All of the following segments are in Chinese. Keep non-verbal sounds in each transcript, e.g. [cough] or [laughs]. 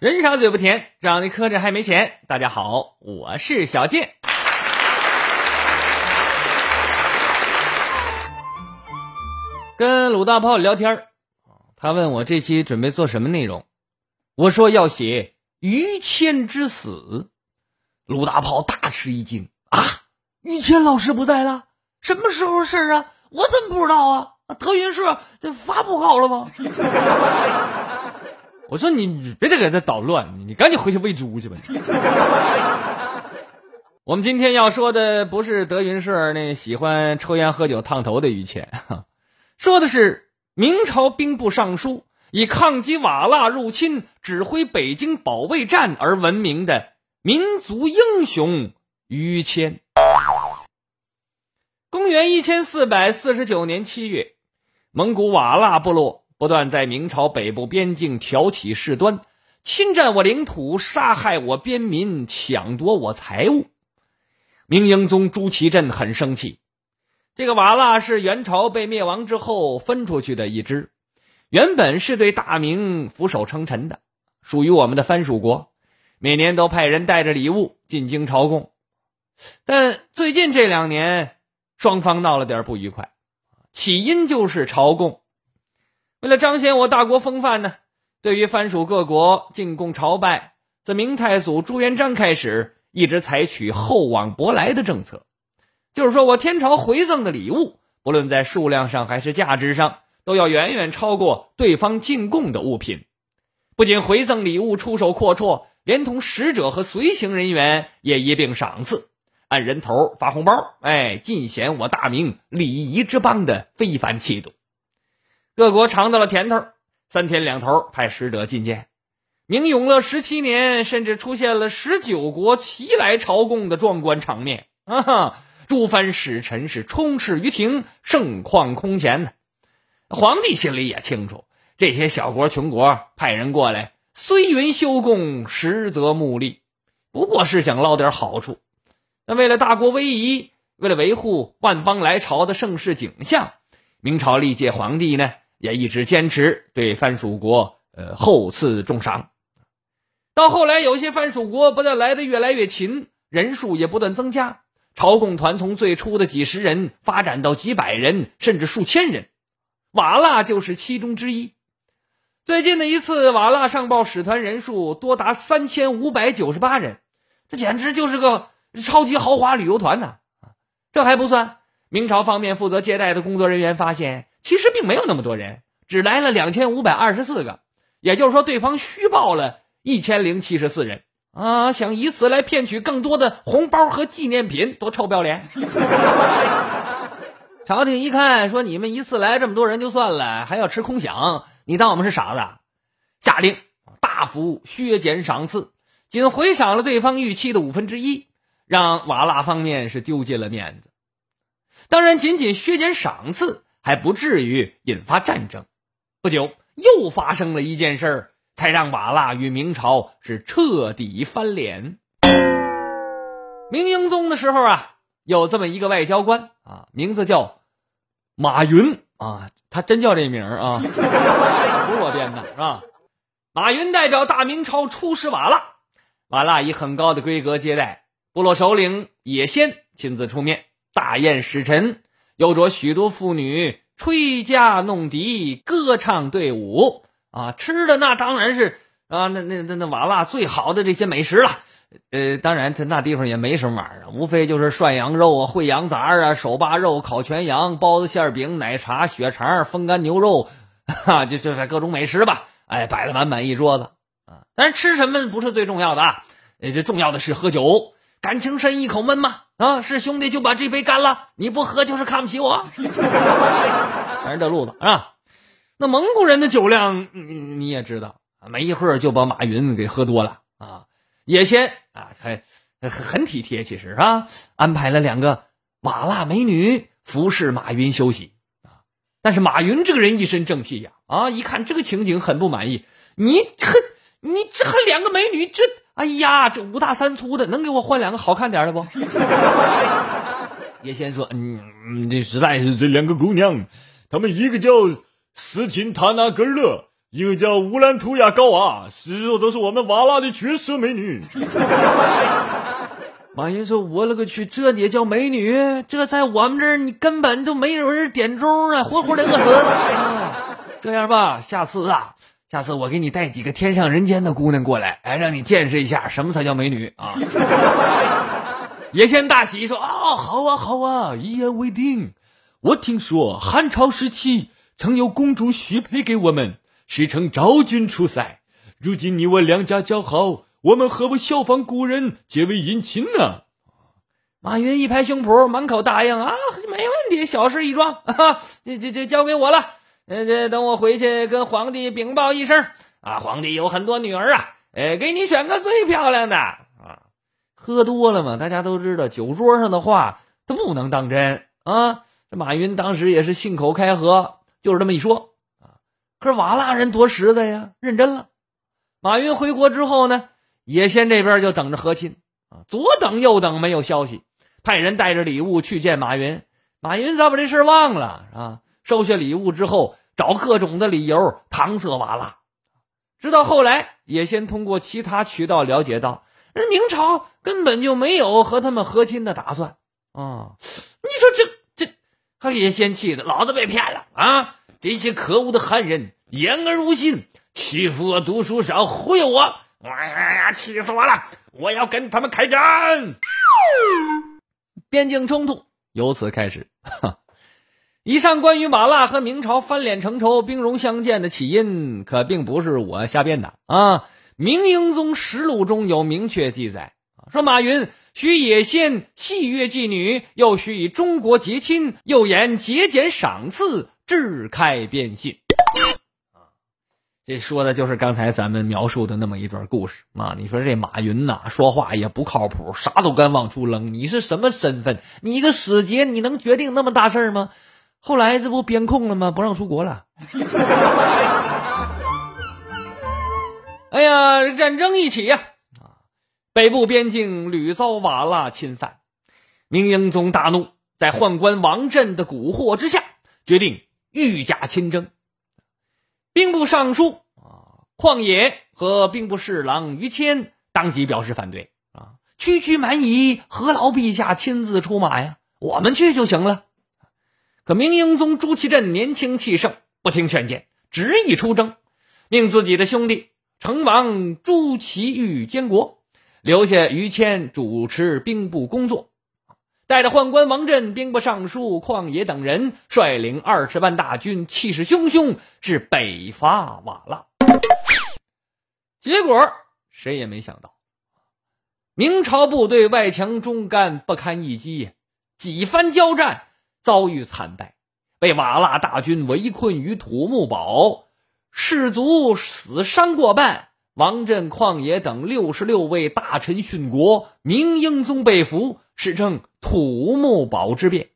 人傻嘴不甜，长得磕碜还没钱。大家好，我是小健。跟鲁大炮聊天他问我这期准备做什么内容，我说要写于谦之死。鲁大炮大吃一惊啊！于谦老师不在了，什么时候的事啊？我怎么不知道啊？德云社这发布好了吗？[laughs] 我说你别再给他捣乱，你赶紧回去喂猪去吧。我们今天要说的不是德云社那喜欢抽烟喝酒烫头的于谦，说的是明朝兵部尚书以抗击瓦剌入侵、指挥北京保卫战而闻名的民族英雄于谦。公元一千四百四十九年七月，蒙古瓦剌部落。不断在明朝北部边境挑起事端，侵占我领土，杀害我边民，抢夺我财物。明英宗朱祁镇很生气。这个瓦剌是元朝被灭亡之后分出去的一支，原本是对大明俯首称臣的，属于我们的藩属国，每年都派人带着礼物进京朝贡。但最近这两年，双方闹了点不愉快，起因就是朝贡。为了彰显我大国风范呢，对于藩属各国进贡朝拜，自明太祖朱元璋开始，一直采取厚往薄来的政策，就是说我天朝回赠的礼物，不论在数量上还是价值上，都要远远超过对方进贡的物品。不仅回赠礼物出手阔绰，连同使者和随行人员也一并赏赐，按人头发红包，哎，尽显我大明礼仪之邦的非凡气度。各国尝到了甜头，三天两头派使者觐见。明永乐十七年，甚至出现了十九国齐来朝贡的壮观场面啊！哈，诸藩使臣是充斥于庭，盛况空前呢。皇帝心里也清楚，这些小国穷国派人过来，虽云修贡，实则目利，不过是想捞点好处。那为了大国威仪，为了维护万邦来朝的盛世景象，明朝历届皇帝呢？也一直坚持对藩属国呃厚赐重赏，到后来有些藩属国不但来的越来越勤，人数也不断增加，朝贡团从最初的几十人发展到几百人，甚至数千人，瓦剌就是其中之一。最近的一次，瓦剌上报使团人数多达三千五百九十八人，这简直就是个超级豪华旅游团呐！这还不算，明朝方面负责接待的工作人员发现。其实并没有那么多人，只来了两千五百二十四个，也就是说，对方虚报了一千零七十四人啊，想以此来骗取更多的红包和纪念品，多臭不要脸！[laughs] 朝廷一看，说你们一次来这么多人就算了，还要吃空饷，你当我们是傻子？下令大幅削减赏赐，仅回赏了对方预期的五分之一，让瓦剌方面是丢尽了面子。当然，仅仅削减赏赐。还不至于引发战争。不久，又发生了一件事儿，才让瓦剌与明朝是彻底翻脸。明英宗的时候啊，有这么一个外交官啊，名字叫马云啊，他真叫这名啊，不是我编的，是吧？马云代表大明朝出使瓦剌，瓦剌以很高的规格接待，部落首领也先亲自出面大宴使臣。又着许多妇女吹笳弄笛，歌唱队伍啊，吃的那当然是啊，那那那那瓦剌最好的这些美食了。呃，当然他那地方也没什么玩意儿，无非就是涮羊肉啊、烩羊杂啊、手扒肉、烤全羊、包子馅饼、奶茶、血肠、风干牛肉，[laughs] 哈，就就是各种美食吧。哎，摆了满满一桌子啊。但是吃什么不是最重要的啊，这重要的是喝酒。感情深一口闷吗？啊，是兄弟就把这杯干了，你不喝就是看不起我。[laughs] 还是这路子啊！那蒙古人的酒量，你你也知道，没一会儿就把马云给喝多了啊。也先啊，还很很体贴，其实啊，安排了两个瓦剌美女服侍马云休息啊。但是马云这个人一身正气呀，啊，一看这个情景很不满意。你这你这还两个美女，这哎呀，这五大三粗的，能给我换两个好看点的不？[laughs] 叶先说，嗯，这实在是这两个姑娘，她们一个叫。斯琴塔纳格尔勒，一个叫乌兰图雅高娃，实说都是我们瓦剌的绝色美女。[laughs] 马云说：“我勒个去，这也叫美女？这在我们这儿，你根本就没有人点钟啊，活活的饿死。[laughs] 这样吧，下次啊，下次我给你带几个天上人间的姑娘过来，哎，让你见识一下什么才叫美女啊。”叶先大喜说：“啊，好啊，好啊，一言为定。我听说汉朝时期。”曾有公主许配给我们，史称昭君出塞。如今你我两家交好，我们何不效仿古人，结为姻亲呢？马云一拍胸脯，满口答应啊，没问题，小事一桩啊，这这这交给我了。呃，这等我回去跟皇帝禀报一声啊，皇帝有很多女儿啊，哎，给你选个最漂亮的啊。喝多了嘛，大家都知道，酒桌上的话都不能当真啊。这马云当时也是信口开河。就是这么一说啊，可是瓦剌人多实在呀，认真了。马云回国之后呢，野先这边就等着和亲啊，左等右等没有消息，派人带着礼物去见马云。马云咋把这事忘了啊？收下礼物之后，找各种的理由搪塞瓦剌。直到后来，野先通过其他渠道了解到，人明朝根本就没有和他们和亲的打算啊！你说这这。他也先气的，老子被骗了啊！这些可恶的汉人言而无信，欺负我读书少，忽悠我！哎呀，气死我了！我要跟他们开战！[laughs] 边境冲突由此开始。哈 [laughs] 以上关于瓦剌和明朝翻脸成仇、兵戎相见的起因，可并不是我瞎编的啊！《明英宗实录》中有明确记载，说马云。许野仙戏乐妓女，又许以中国结亲，又言节俭赏赐，志开边信。这说的就是刚才咱们描述的那么一段故事啊！你说这马云呐，说话也不靠谱，啥都敢往出扔。你是什么身份？你一个使节，你能决定那么大事吗？后来这不边控了吗？不让出国了。哎呀，战争一起呀！啊北部边境屡遭瓦剌侵犯，明英宗大怒，在宦官王振的蛊惑之下，决定御驾亲征。兵部尚书啊旷野和兵部侍郎于谦当即表示反对啊，区区蛮夷何劳陛下亲自出马呀？我们去就行了。可明英宗朱祁镇年轻气盛，不听劝谏，执意出征，命自己的兄弟成王朱祁钰监国。留下于谦主持兵部工作，带着宦官王振、兵部尚书旷野等人，率领二十万大军，气势汹汹，是北伐瓦剌。结果谁也没想到，明朝部队外强中干，不堪一击，几番交战遭遇惨败，被瓦剌大军围困于土木堡，士卒死伤过半。王振、旷野等六十六位大臣殉国，明英宗被俘，史称土木堡之变。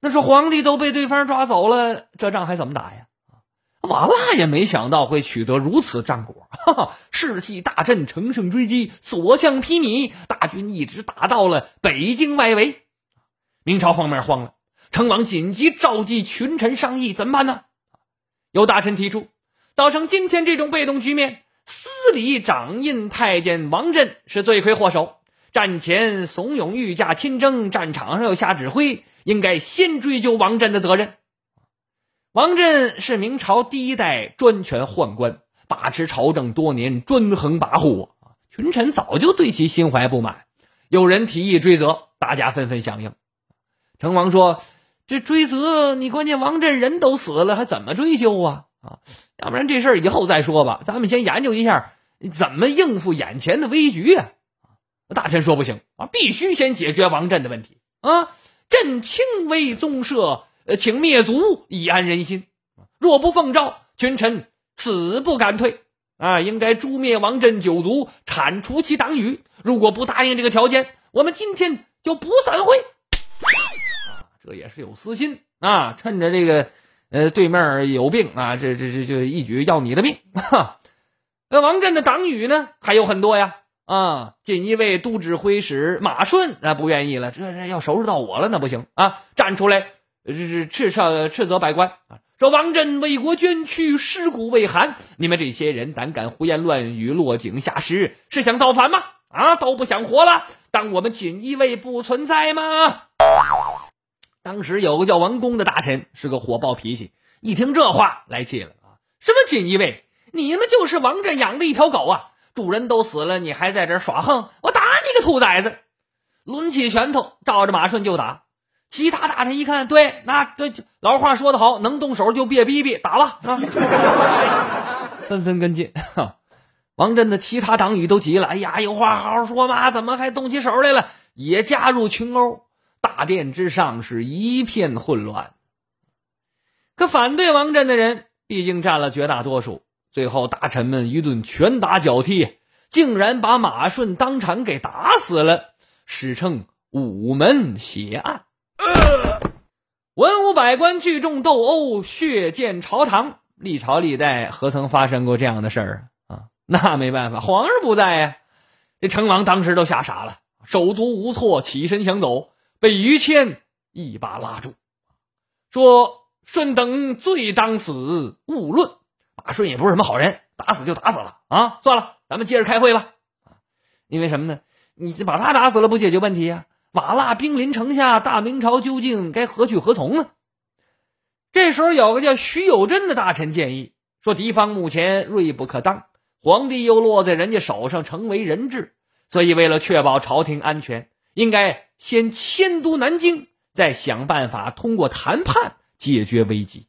那说皇帝都被对方抓走了，这仗还怎么打呀？瓦剌也没想到会取得如此战果，哈哈，士气大振，乘胜追击，所向披靡，大军一直打到了北京外围。明朝方面慌了，成王紧急召集群臣商议，怎么办呢？有大臣提出，造成今天这种被动局面。司礼掌印太监王振是罪魁祸首，战前怂恿御驾亲征，战场上又下指挥，应该先追究王振的责任。王振是明朝第一代专权宦官，把持朝政多年，专横跋扈！群臣早就对其心怀不满，有人提议追责，大家纷纷响应。成王说：“这追责你，关键王振人都死了，还怎么追究啊？”啊，要不然这事儿以后再说吧。咱们先研究一下怎么应付眼前的危局啊！大臣说不行啊，必须先解决王振的问题啊！朕轻微宗社，呃，请灭族以安人心。若不奉诏，群臣死不敢退。啊，应该诛灭王振九族，铲除其党羽。如果不答应这个条件，我们今天就不散会。这也是有私心啊！趁着这个，呃，对面有病啊，这这这就一举要你的命。哈，那王振的党羽呢，还有很多呀。啊，锦衣卫都指挥使马顺啊，不愿意了，这这要收拾到我了，那不行啊！站出来，这是斥斥斥责百官啊，说王振为国捐躯，尸骨未寒，你们这些人胆敢胡言乱语，落井下石，是想造反吗？啊，都不想活了，当我们锦衣卫不存在吗？当时有个叫王公的大臣，是个火爆脾气，一听这话来气了啊！什么锦衣卫？你们就是王振养的一条狗啊！主人都死了，你还在这耍横？我打你个兔崽子！抡起拳头，照着马顺就打。其他大臣一看，对，那对老话说得好，能动手就别逼逼，打吧！啊，[laughs] 纷纷跟进。[laughs] 王振的其他党羽都急了，哎呀，有话好好说嘛，怎么还动起手来了？也加入群殴。大殿之上是一片混乱。可反对王振的人毕竟占了绝大多数。最后，大臣们一顿拳打脚踢，竟然把马顺当场给打死了，史称午门血案。文武百官聚众斗殴，血溅朝堂。历朝历代何曾发生过这样的事儿啊？啊，那没办法，皇上不在呀。这成王当时都吓傻了，手足无措，起身想走，被于谦一把拉住，说：“顺等罪当死，勿论。”马顺也不是什么好人，打死就打死了啊！算了，咱们接着开会吧。因为什么呢？你把他打死了不解决问题呀？瓦剌兵临城下，大明朝究竟该何去何从呢？这时候有个叫徐有贞的大臣建议说：敌方目前锐不可当，皇帝又落在人家手上，成为人质，所以为了确保朝廷安全，应该先迁都南京，再想办法通过谈判解决危机。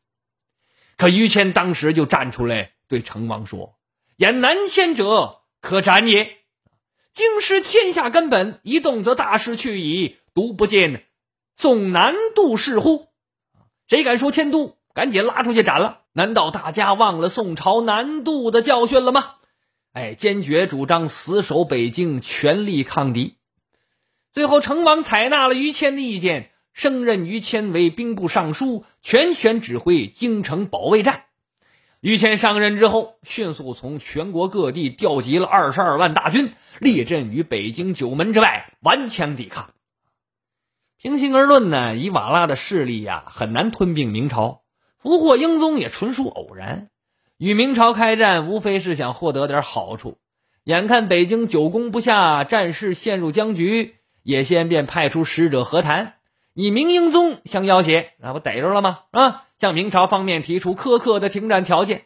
可于谦当时就站出来对成王说：“言南迁者，可斩也。京师天下根本，一动则大势去矣。独不见纵南渡事乎？谁敢说迁都，赶紧拉出去斩了！难道大家忘了宋朝南渡的教训了吗？哎，坚决主张死守北京，全力抗敌。最后，成王采纳了于谦的意见。”升任于谦为兵部尚书，全权指挥京城保卫战。于谦上任之后，迅速从全国各地调集了二十二万大军，列阵于北京九门之外，顽强抵抗。平心而论呢，以瓦剌的势力呀，很难吞并明朝。俘获英宗也纯属偶然。与明朝开战，无非是想获得点好处。眼看北京久攻不下，战事陷入僵局，也先便派出使者和谈。以明英宗相要挟，那不逮着了吗？啊，向明朝方面提出苛刻的停战条件。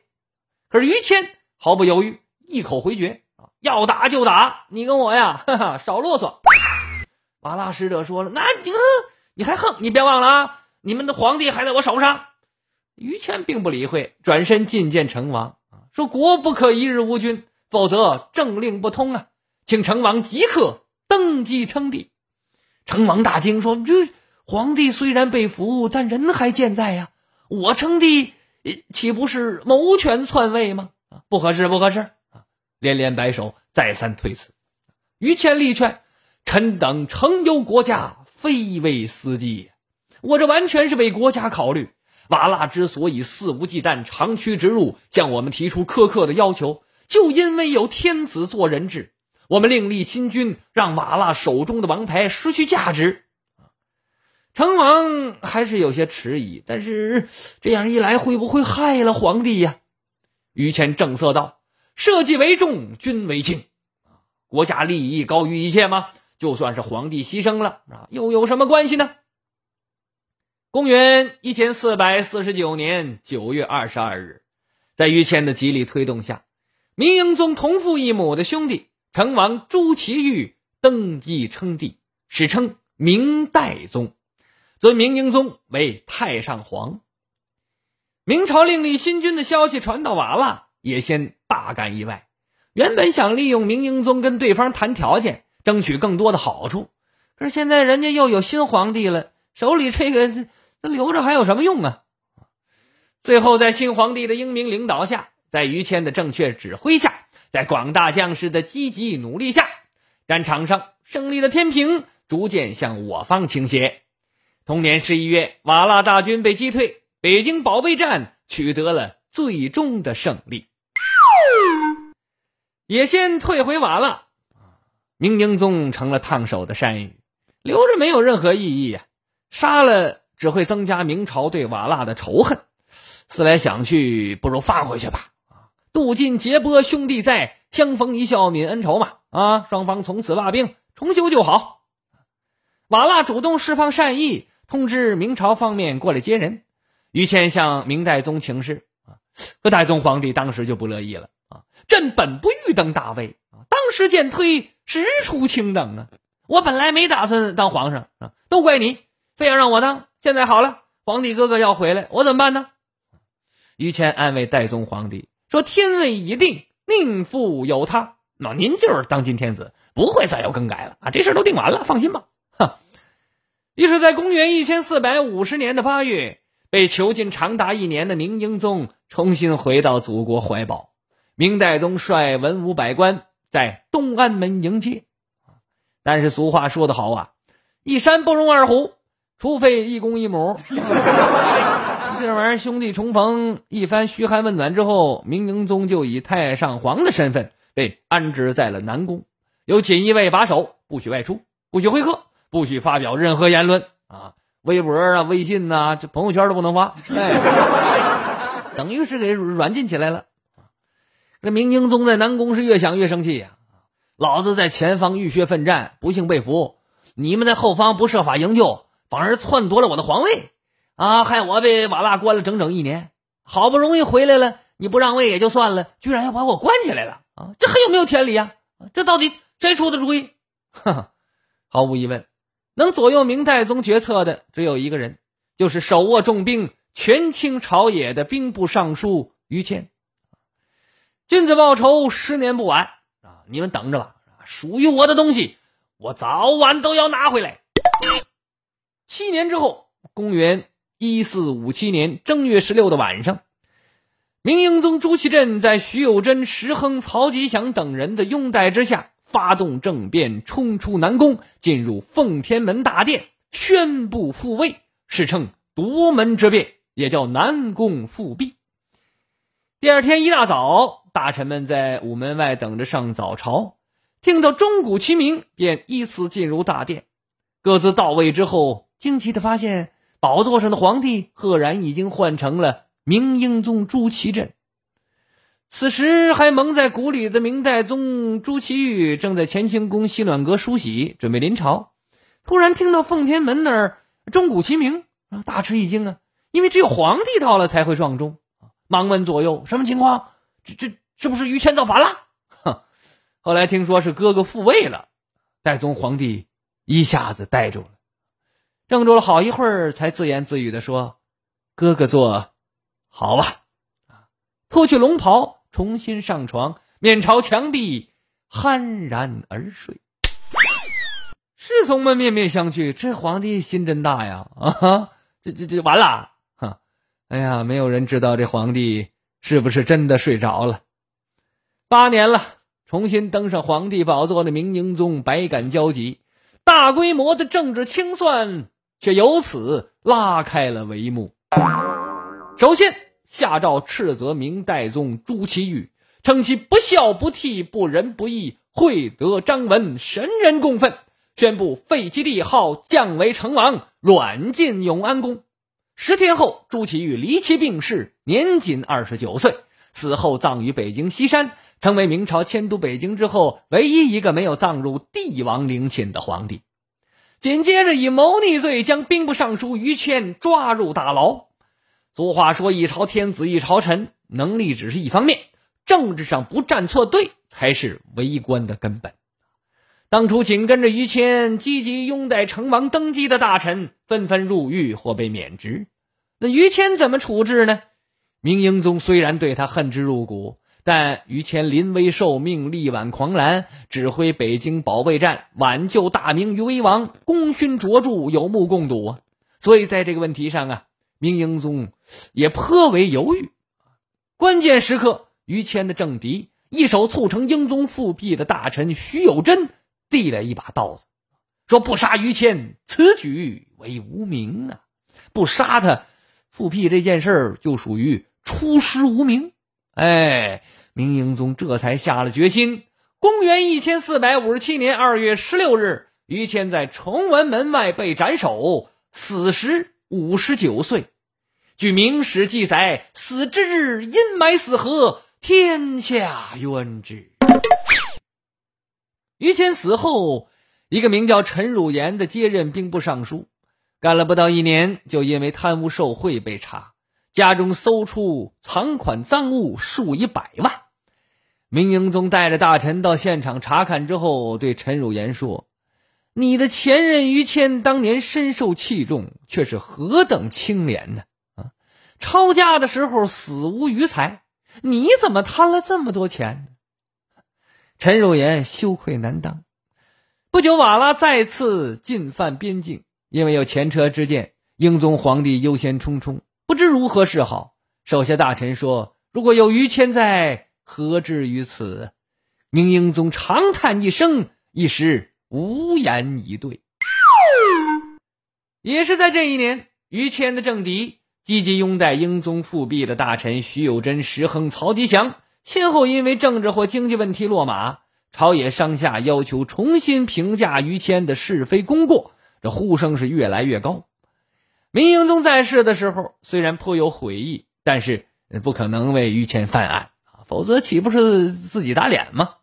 可是于谦毫不犹豫，一口回绝啊，要打就打，你跟我呀，哈哈，少啰嗦。瓦剌使者说了，那你哼，你还横？你别忘了啊，你们的皇帝还在我手上。于谦并不理会，转身觐见成王，说国不可一日无君，否则政令不通啊，请成王即刻登基称帝。成王大惊，说这。皇帝虽然被俘，但人还健在呀！我称帝，岂不是谋权篡位吗？不合适，不合适！啊，连连摆手，再三推辞。于谦力劝：“臣等诚忧国家，非为私计，我这完全是为国家考虑。瓦剌之所以肆无忌惮、长驱直入，向我们提出苛刻的要求，就因为有天子做人质。我们另立新君，让瓦剌手中的王牌失去价值。”成王还是有些迟疑，但是这样一来会不会害了皇帝呀？于谦正色道：“社稷为重，君为轻，国家利益高于一切吗？就算是皇帝牺牲了啊，又有什么关系呢？”公元一千四百四十九年九月二十二日，在于谦的极力推动下，明英宗同父异母的兄弟成王朱祁钰登基称帝，史称明代宗。尊明英宗为太上皇。明朝另立新君的消息传到瓦剌，也先大感意外。原本想利用明英宗跟对方谈条件，争取更多的好处，可是现在人家又有新皇帝了，手里这个那留着还有什么用啊？最后，在新皇帝的英明领导下，在于谦的正确指挥下，在广大将士的积极努力下，战场上胜利的天平逐渐向我方倾斜。同年十一月，瓦剌大军被击退，北京保卫战取得了最终的胜利。也先退回瓦剌，明英宗成了烫手的山芋，留着没有任何意义呀，杀了只会增加明朝对瓦剌的仇恨。思来想去，不如放回去吧。渡尽劫波兄弟在，相逢一笑泯恩仇嘛。啊，双方从此罢兵，重修就好。瓦剌主动释放善意。通知明朝方面过来接人，于谦向明代宗请示啊，可代宗皇帝当时就不乐意了啊，朕本不欲登大位啊，当时渐推，实出卿等啊，我本来没打算当皇上啊，都怪你，非要让我当。现在好了，皇帝哥哥要回来，我怎么办呢？于谦安慰代宗皇帝说：“天位已定，宁复有他？那您就是当今天子，不会再有更改了啊，这事都定完了，放心吧。”哈于是，在公元一千四百五十年的八月，被囚禁长达一年的明英宗重新回到祖国怀抱。明代宗率文武百官在东安门迎接。但是俗话说得好啊，一山不容二虎，除非一公一母。[laughs] 这玩意儿兄弟重逢，一番嘘寒问暖之后，明英宗就以太上皇的身份被安置在了南宫，由锦衣卫把守，不许外出，不许会客。不许发表任何言论啊！微博啊、微信呐，这朋友圈都不能发，[laughs] 等于是给软禁起来了。这明英宗在南宫是越想越生气呀！老子在前方浴血奋战，不幸被俘，你们在后方不设法营救，反而篡夺了我的皇位啊！害我被瓦剌关了整整一年，好不容易回来了，你不让位也就算了，居然要把我关起来了啊！这还有没有天理啊？这到底谁出的主意？毫无疑问。能左右明太宗决策的只有一个人，就是手握重兵、权倾朝野的兵部尚书于谦。君子报仇，十年不晚啊！你们等着吧，属于我的东西，我早晚都要拿回来。七年之后，公元一四五七年正月十六的晚上，明英宗朱祁镇在徐有贞、石亨、曹吉祥等人的拥戴之下。发动政变，冲出南宫，进入奉天门大殿，宣布复位，史称夺门之变，也叫南宫复辟。第二天一大早，大臣们在午门外等着上早朝，听到钟鼓齐鸣，便依次进入大殿。各自到位之后，惊奇的发现，宝座上的皇帝赫然已经换成了明英宗朱祁镇。此时还蒙在鼓里的明代宗朱祁钰正在乾清宫西暖阁梳洗，准备临朝。突然听到奉天门那儿钟鼓齐鸣，大吃一惊啊！因为只有皇帝到了才会撞钟。忙问左右什么情况？这这是不是于谦造反了？哼！后来听说是哥哥复位了，代宗皇帝一下子呆住了，怔住了好一会儿，才自言自语的说：“哥哥做好吧。”脱去龙袍。重新上床，面朝墙壁，酣然而睡。侍从们面面相觑，这皇帝心真大呀！啊，这这这完了！哈，哎呀，没有人知道这皇帝是不是真的睡着了。八年了，重新登上皇帝宝座的明英宗百感交集，大规模的政治清算却由此拉开了帷幕。首先。下诏斥责明代宗朱祁钰，称其不孝不悌不仁不义，惠德张文，神人共愤，宣布废其帝号，降为成王，软禁永安宫。十天后，朱祁钰离奇病逝，年仅二十九岁，死后葬于北京西山，成为明朝迁都北京之后唯一一个没有葬入帝王陵寝的皇帝。紧接着，以谋逆罪将兵部尚书于谦抓入大牢。俗话说：“一朝天子一朝臣，能力只是一方面，政治上不站错队才是为官的根本。”当初紧跟着于谦积极拥戴成王登基的大臣纷纷入狱或被免职，那于谦怎么处置呢？明英宗虽然对他恨之入骨，但于谦临危受命，力挽狂澜，指挥北京保卫战，挽救大明于危亡，功勋卓著，有目共睹啊！所以在这个问题上啊，明英宗。也颇为犹豫。关键时刻，于谦的政敌一手促成英宗复辟的大臣徐有贞递来一把刀子，说：“不杀于谦，此举为无名啊！不杀他，复辟这件事儿就属于出师无名。”哎，明英宗这才下了决心。公元一千四百五十七年二月十六日，于谦在崇文门外被斩首，死时五十九岁。据《明史》记载，死之日阴霾四合，天下冤之。于谦死后，一个名叫陈汝言的接任兵部尚书，干了不到一年，就因为贪污受贿被查，家中搜出藏款赃物数以百万。明英宗带着大臣到现场查看之后，对陈汝岩说：“你的前任于谦当年深受器重，却是何等清廉呢？啊，抄家的时候死无余财，你怎么贪了这么多钱？”陈汝岩羞愧难当。不久，瓦剌再次进犯边境，因为有前车之鉴，英宗皇帝忧心忡忡，不知如何是好。手下大臣说：“如果有于谦在。”何至于此？明英宗长叹一声，一时无言以对。也是在这一年，于谦的政敌积极拥戴英宗复辟的大臣徐有贞、石亨、曹吉祥，先后因为政治或经济问题落马，朝野上下要求重新评价于谦的是非功过，这呼声是越来越高。明英宗在世的时候，虽然颇有悔意，但是不可能为于谦犯案。否则岂不是自己打脸吗？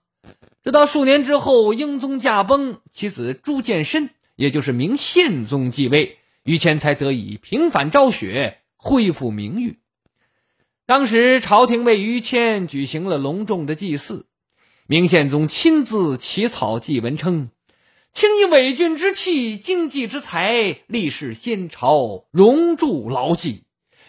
直到数年之后，英宗驾崩，其子朱见深，也就是明宪宗继位，于谦才得以平反昭雪，恢复名誉。当时朝廷为于谦举行了隆重的祭祀，明宪宗亲自起草祭文，称：“请以伪君之气，经济之才，立世先朝，荣铸牢记。”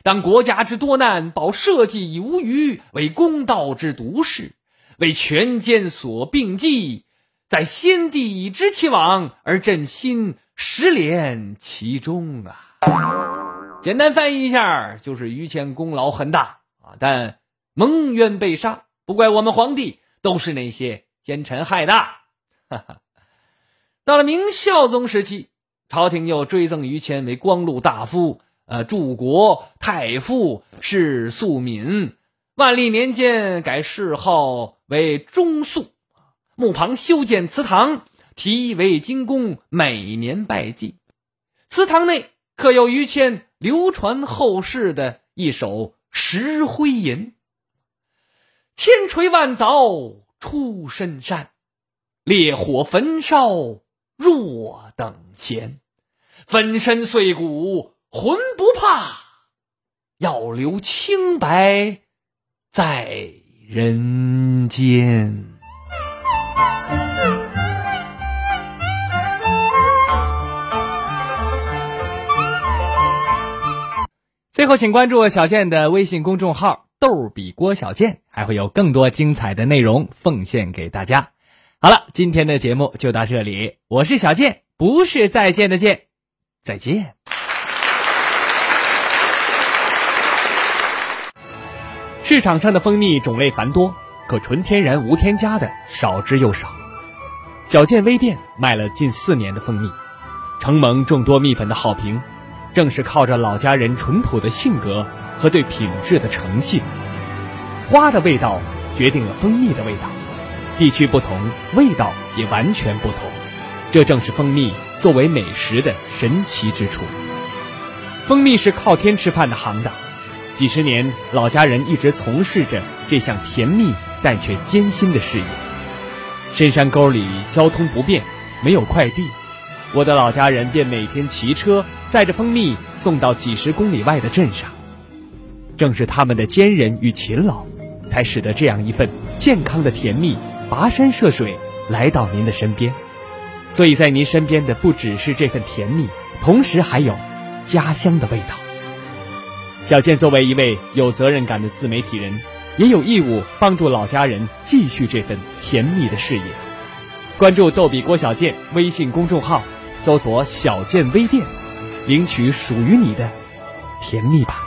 当国家之多难，保社稷以无虞，为公道之独事，为权奸所并济，在先帝已知其往，而朕心实怜其中啊！简单翻译一下，就是于谦功劳很大啊，但蒙冤被杀，不怪我们皇帝，都是那些奸臣害的。哈哈。到了明孝宗时期，朝廷又追赠于谦为光禄大夫。呃，柱国太傅是肃敏，万历年间改谥号为中肃，墓旁修建祠堂，题为金宫，每年拜祭。祠堂内刻有于谦流传后世的一首石灰吟：“千锤万凿出深山，烈火焚烧若等闲，粉身碎骨。”魂不怕，要留清白在人间。最后，请关注小健的微信公众号“逗比郭小健”，还会有更多精彩的内容奉献给大家。好了，今天的节目就到这里，我是小健，不是再见的见，再见。市场上的蜂蜜种类繁多，可纯天然无添加的少之又少。小健微店卖了近四年的蜂蜜，承蒙众多蜜粉的好评，正是靠着老家人淳朴的性格和对品质的诚信。花的味道决定了蜂蜜的味道，地区不同，味道也完全不同。这正是蜂蜜作为美食的神奇之处。蜂蜜是靠天吃饭的行当。几十年，老家人一直从事着这项甜蜜但却艰辛的事业。深山沟里交通不便，没有快递，我的老家人便每天骑车载着蜂蜜送到几十公里外的镇上。正是他们的坚韧与勤劳，才使得这样一份健康的甜蜜跋山涉水来到您的身边。所以在您身边的不只是这份甜蜜，同时还有家乡的味道。小健作为一位有责任感的自媒体人，也有义务帮助老家人继续这份甜蜜的事业。关注“逗比郭小健”微信公众号，搜索“小健微店”，领取属于你的甜蜜吧。